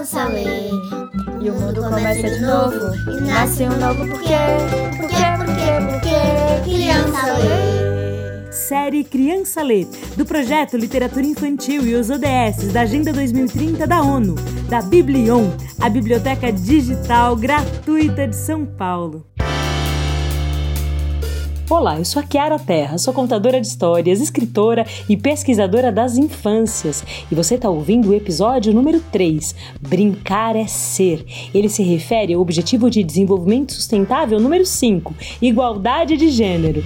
criança lê. E o mundo começa de novo. E nasce um novo porquê. Porquê, porquê, porquê. Criança lê. Série Criança Lê, do projeto Literatura Infantil e os ODS da Agenda 2030 da ONU, da Biblion, a biblioteca digital gratuita de São Paulo. Olá, eu sou a Kiara Terra, sou contadora de histórias, escritora e pesquisadora das infâncias. E você está ouvindo o episódio número 3, Brincar é Ser. Ele se refere ao Objetivo de Desenvolvimento Sustentável número 5, Igualdade de Gênero.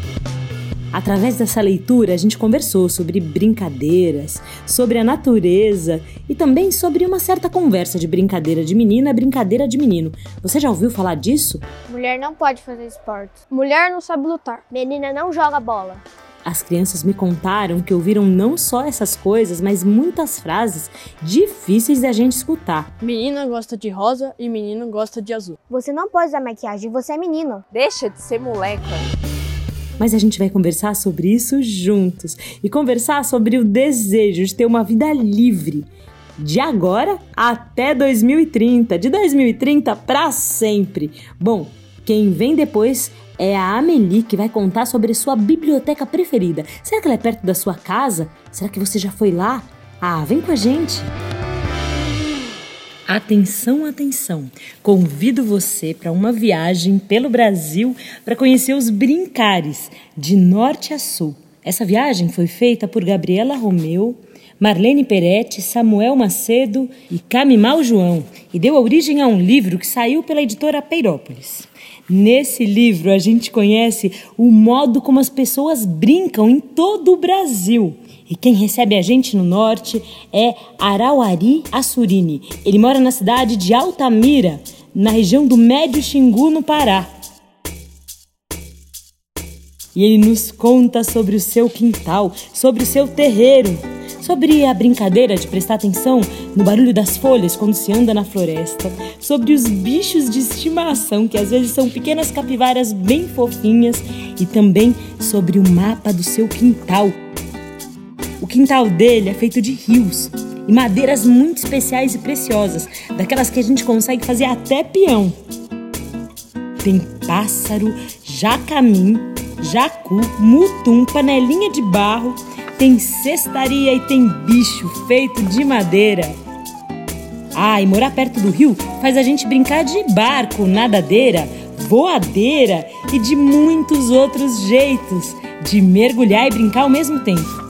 Através dessa leitura, a gente conversou sobre brincadeiras, sobre a natureza e também sobre uma certa conversa de brincadeira de menina, brincadeira de menino. Você já ouviu falar disso? Mulher não pode fazer esporte. Mulher não sabe lutar. Menina não joga bola. As crianças me contaram que ouviram não só essas coisas, mas muitas frases difíceis da gente escutar. Menina gosta de rosa e menino gosta de azul. Você não pode usar maquiagem, você é menino. Deixa de ser moleca mas a gente vai conversar sobre isso juntos e conversar sobre o desejo de ter uma vida livre. De agora até 2030, de 2030 para sempre. Bom, quem vem depois é a Amelie que vai contar sobre sua biblioteca preferida. Será que ela é perto da sua casa? Será que você já foi lá? Ah, vem com a gente! Atenção, atenção! Convido você para uma viagem pelo Brasil para conhecer os Brincares, de norte a sul. Essa viagem foi feita por Gabriela Romeu, Marlene Peretti, Samuel Macedo e Camimal João e deu origem a um livro que saiu pela editora Peirópolis. Nesse livro a gente conhece o modo como as pessoas brincam em todo o Brasil. E quem recebe a gente no norte é Arauari Assurini. Ele mora na cidade de Altamira, na região do Médio Xingu, no Pará. E ele nos conta sobre o seu quintal, sobre o seu terreiro, sobre a brincadeira de prestar atenção no barulho das folhas quando se anda na floresta, sobre os bichos de estimação, que às vezes são pequenas capivaras bem fofinhas, e também sobre o mapa do seu quintal o quintal dele é feito de rios e madeiras muito especiais e preciosas, daquelas que a gente consegue fazer até peão. Tem pássaro, jacamim, jacu, mutum, panelinha de barro, tem cestaria e tem bicho feito de madeira. Ah, e morar perto do rio faz a gente brincar de barco, nadadeira, voadeira e de muitos outros jeitos de mergulhar e brincar ao mesmo tempo.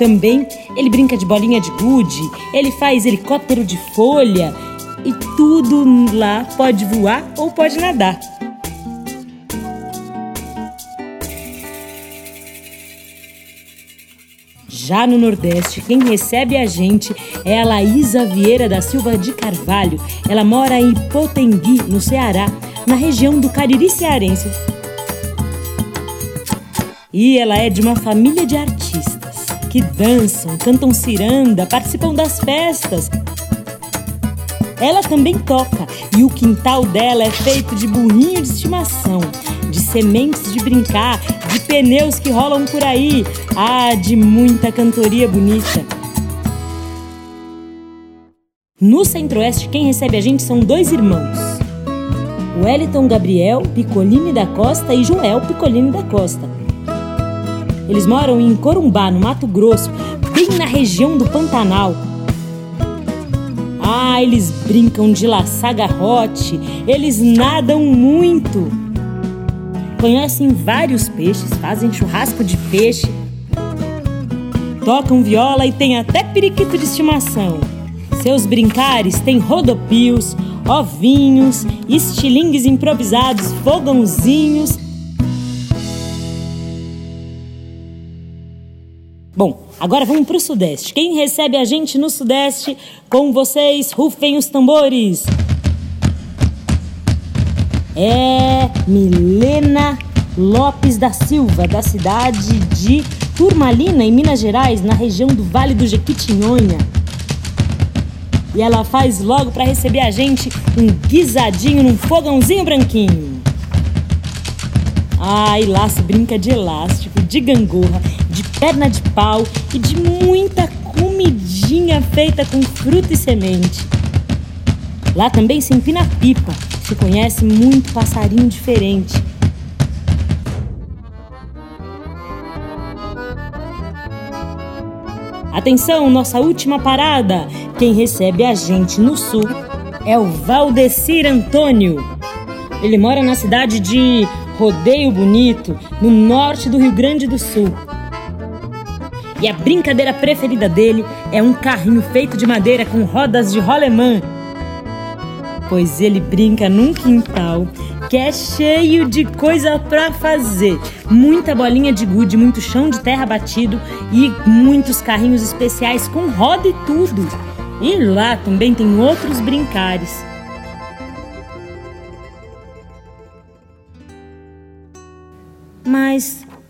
Também ele brinca de bolinha de gude, ele faz helicóptero de folha e tudo lá pode voar ou pode nadar. Já no Nordeste, quem recebe a gente é a Laísa Vieira da Silva de Carvalho. Ela mora em Potengui, no Ceará, na região do Cariri Cearense. E ela é de uma família de artistas que dançam, cantam ciranda, participam das festas. Ela também toca e o quintal dela é feito de burrinho de estimação, de sementes de brincar, de pneus que rolam por aí. Ah, de muita cantoria bonita. No Centro-Oeste, quem recebe a gente são dois irmãos. Wellington Gabriel Piccolini da Costa e Joel Piccolini da Costa. Eles moram em Corumbá, no Mato Grosso, bem na região do Pantanal. Ah, eles brincam de laçar garrote, eles nadam muito. Conhecem vários peixes, fazem churrasco de peixe, tocam viola e tem até periquito de estimação. Seus brincares têm rodopios, ovinhos, estilingues improvisados, fogãozinhos Bom, agora vamos para o Sudeste. Quem recebe a gente no Sudeste? Com vocês, rufem os tambores. É Milena Lopes da Silva, da cidade de Turmalina, em Minas Gerais, na região do Vale do Jequitinhonha. E ela faz logo para receber a gente um guisadinho num fogãozinho branquinho. Ai, lá se brinca de elástico, de gangorra de perna de pau e de muita comidinha feita com fruta e semente. Lá também se empina pipa, se conhece muito passarinho diferente. Atenção, nossa última parada. Quem recebe a gente no sul é o Valdecir Antônio. Ele mora na cidade de Rodeio Bonito, no norte do Rio Grande do Sul. E a brincadeira preferida dele é um carrinho feito de madeira com rodas de rolemã. Pois ele brinca num quintal que é cheio de coisa para fazer. Muita bolinha de gude, muito chão de terra batido e muitos carrinhos especiais com roda e tudo. E lá também tem outros brincares.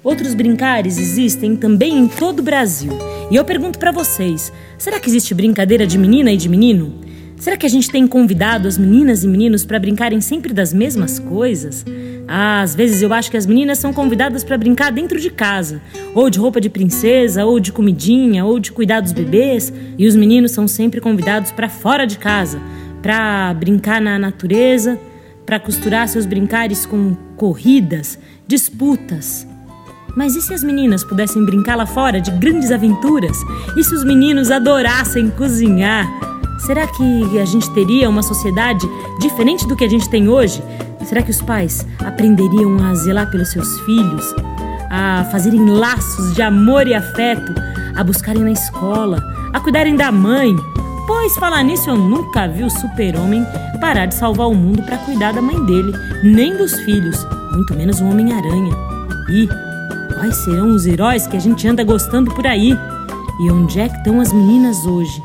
Outros brincares existem também em todo o Brasil. E eu pergunto para vocês: será que existe brincadeira de menina e de menino? Será que a gente tem convidado as meninas e meninos para brincarem sempre das mesmas coisas? Ah, às vezes eu acho que as meninas são convidadas para brincar dentro de casa, ou de roupa de princesa, ou de comidinha, ou de cuidar dos bebês, e os meninos são sempre convidados para fora de casa, para brincar na natureza, para costurar seus brincares com corridas, disputas. Mas e se as meninas pudessem brincar lá fora de grandes aventuras? E se os meninos adorassem cozinhar? Será que a gente teria uma sociedade diferente do que a gente tem hoje? Será que os pais aprenderiam a zelar pelos seus filhos, a fazerem laços de amor e afeto, a buscarem na escola, a cuidarem da mãe? Pois falar nisso eu nunca vi o super-homem parar de salvar o mundo para cuidar da mãe dele, nem dos filhos, muito menos o Homem-Aranha. E quais serão os heróis que a gente anda gostando por aí? E onde é que estão as meninas hoje?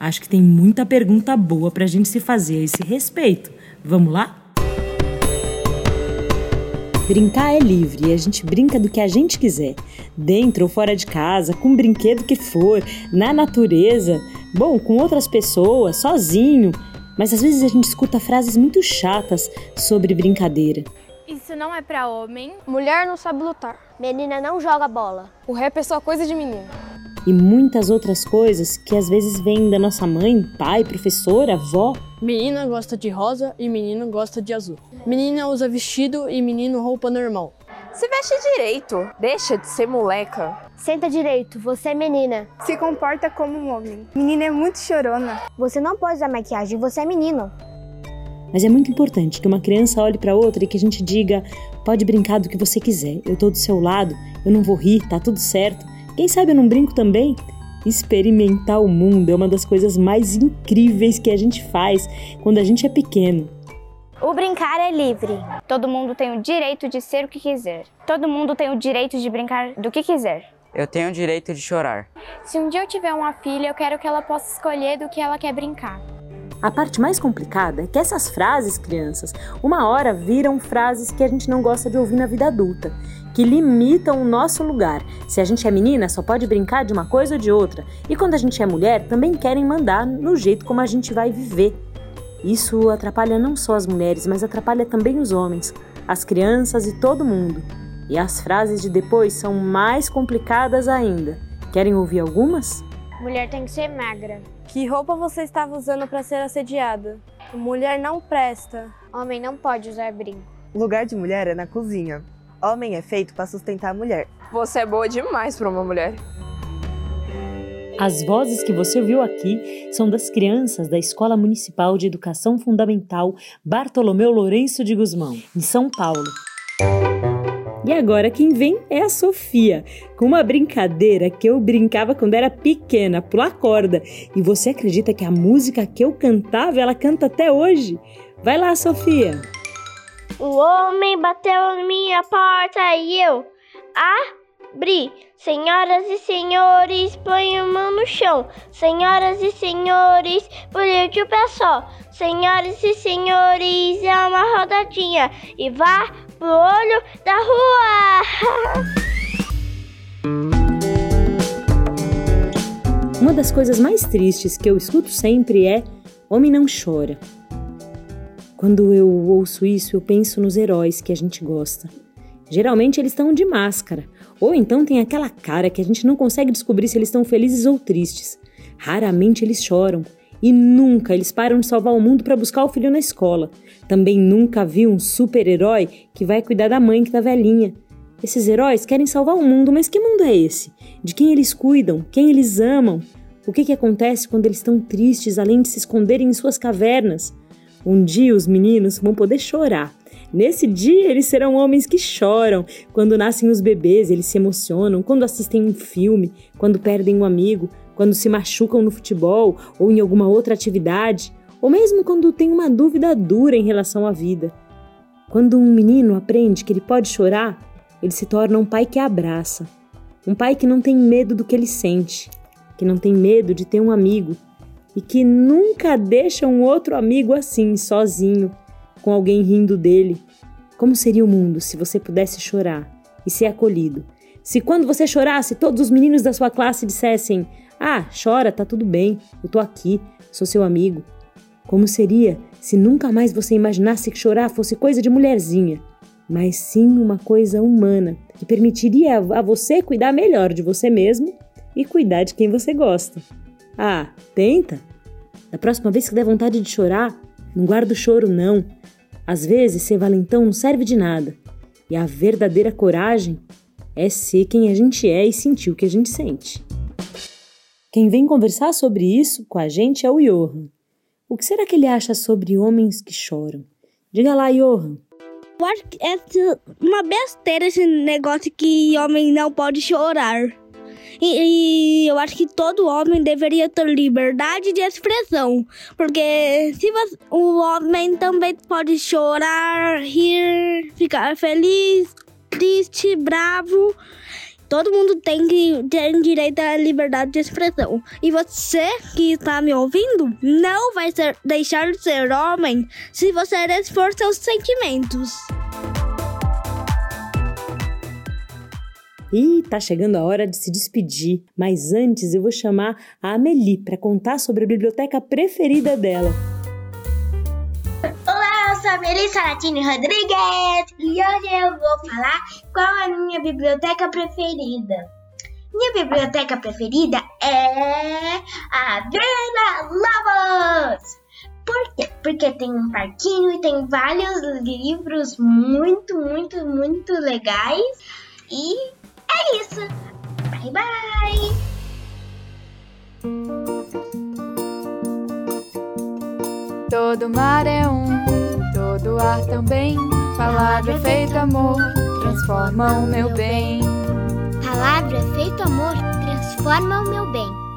Acho que tem muita pergunta boa para a gente se fazer a esse respeito. Vamos lá? Brincar é livre e a gente brinca do que a gente quiser, dentro ou fora de casa, com o brinquedo que for, na natureza, bom, com outras pessoas, sozinho. Mas às vezes a gente escuta frases muito chatas sobre brincadeira. Isso não é para homem. Mulher não sabe lutar. Menina não joga bola. O rap é só coisa de menino e muitas outras coisas que às vezes vêm da nossa mãe, pai, professora, avó. Menina gosta de rosa e menino gosta de azul. Menina usa vestido e menino roupa normal. Se veste direito, deixa de ser moleca. Senta direito, você é menina. Se comporta como um homem. Menina é muito chorona. Você não pode usar maquiagem, você é menino. Mas é muito importante que uma criança olhe para outra e que a gente diga: pode brincar do que você quiser, eu tô do seu lado, eu não vou rir, tá tudo certo. Quem sabe eu não brinco também? Experimentar o mundo é uma das coisas mais incríveis que a gente faz quando a gente é pequeno. O brincar é livre. Todo mundo tem o direito de ser o que quiser. Todo mundo tem o direito de brincar do que quiser. Eu tenho o direito de chorar. Se um dia eu tiver uma filha, eu quero que ela possa escolher do que ela quer brincar. A parte mais complicada é que essas frases, crianças, uma hora viram frases que a gente não gosta de ouvir na vida adulta que limitam o nosso lugar. Se a gente é menina, só pode brincar de uma coisa ou de outra. E quando a gente é mulher, também querem mandar no jeito como a gente vai viver. Isso atrapalha não só as mulheres, mas atrapalha também os homens, as crianças e todo mundo. E as frases de depois são mais complicadas ainda. Querem ouvir algumas? Mulher tem que ser magra. Que roupa você estava usando para ser assediada? Mulher não presta. Homem não pode usar brinco. O lugar de mulher é na cozinha. Homem é feito para sustentar a mulher. Você é boa demais para uma mulher. As vozes que você ouviu aqui são das crianças da Escola Municipal de Educação Fundamental Bartolomeu Lourenço de Guzmão, em São Paulo. E agora quem vem é a Sofia, com uma brincadeira que eu brincava quando era pequena, pular corda. E você acredita que a música que eu cantava, ela canta até hoje? Vai lá, Sofia! O homem bateu na minha porta e eu abri. Senhoras e senhores, põe a mão no chão. Senhoras e senhores, por de pé só. Senhoras e senhores, é uma rodadinha. E vá pro olho da rua. Uma das coisas mais tristes que eu escuto sempre é: homem não chora. Quando eu ouço isso, eu penso nos heróis que a gente gosta. Geralmente eles estão de máscara, ou então tem aquela cara que a gente não consegue descobrir se eles estão felizes ou tristes. Raramente eles choram. E nunca eles param de salvar o mundo para buscar o filho na escola. Também nunca vi um super-herói que vai cuidar da mãe que tá velhinha. Esses heróis querem salvar o mundo, mas que mundo é esse? De quem eles cuidam? Quem eles amam? O que, que acontece quando eles estão tristes, além de se esconderem em suas cavernas? Um dia os meninos vão poder chorar. Nesse dia eles serão homens que choram. Quando nascem os bebês, eles se emocionam. Quando assistem um filme, quando perdem um amigo, quando se machucam no futebol ou em alguma outra atividade, ou mesmo quando tem uma dúvida dura em relação à vida. Quando um menino aprende que ele pode chorar, ele se torna um pai que abraça. Um pai que não tem medo do que ele sente, que não tem medo de ter um amigo e que nunca deixa um outro amigo assim, sozinho, com alguém rindo dele. Como seria o mundo se você pudesse chorar e ser acolhido? Se quando você chorasse, todos os meninos da sua classe dissessem: Ah, chora, tá tudo bem, eu tô aqui, sou seu amigo. Como seria se nunca mais você imaginasse que chorar fosse coisa de mulherzinha, mas sim uma coisa humana que permitiria a você cuidar melhor de você mesmo e cuidar de quem você gosta? Ah, tenta! Da próxima vez que der vontade de chorar, não guarda o choro, não. Às vezes, ser valentão não serve de nada. E a verdadeira coragem é ser quem a gente é e sentir o que a gente sente. Quem vem conversar sobre isso com a gente é o Johan. O que será que ele acha sobre homens que choram? Diga lá, Johan. Eu acho que é uma besteira esse negócio que homem não pode chorar. E, e, eu acho que todo homem deveria ter liberdade de expressão. Porque se você, o homem também pode chorar, rir, ficar feliz, triste, bravo. Todo mundo tem que ter direito à liberdade de expressão. E você que está me ouvindo não vai ser, deixar de ser homem se você expor seus sentimentos. E tá chegando a hora de se despedir, mas antes eu vou chamar a Amelie para contar sobre a biblioteca preferida dela. Olá, eu sou a Melissa Latini Rodrigues e hoje eu vou falar qual é a minha biblioteca preferida. Minha biblioteca preferida é a Vila Lobos! Por quê? Porque tem um parquinho e tem vários livros muito, muito, muito legais. E é isso. Bye, bye. Todo mar é um, todo ar também. Palavra é feito amor, transforma o meu bem. Palavra é feito amor, transforma o meu bem.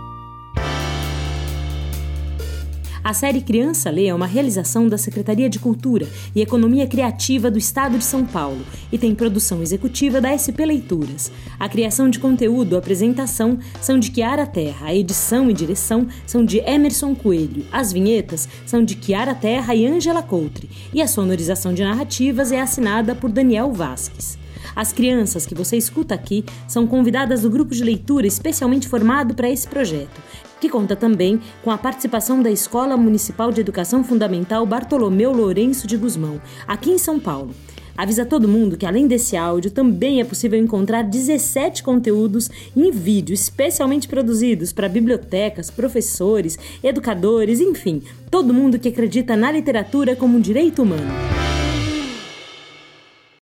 A série Criança Lê é uma realização da Secretaria de Cultura e Economia Criativa do Estado de São Paulo e tem produção executiva da SP Leituras. A criação de conteúdo e apresentação são de Kiara Terra, a edição e direção são de Emerson Coelho, as vinhetas são de Kiara Terra e Ângela Coutre e a sonorização de narrativas é assinada por Daniel Vasques. As crianças que você escuta aqui são convidadas do grupo de leitura especialmente formado para esse projeto que conta também com a participação da Escola Municipal de Educação Fundamental Bartolomeu Lourenço de Guzmão, aqui em São Paulo. Avisa todo mundo que além desse áudio também é possível encontrar 17 conteúdos em vídeo especialmente produzidos para bibliotecas, professores, educadores, enfim, todo mundo que acredita na literatura como um direito humano.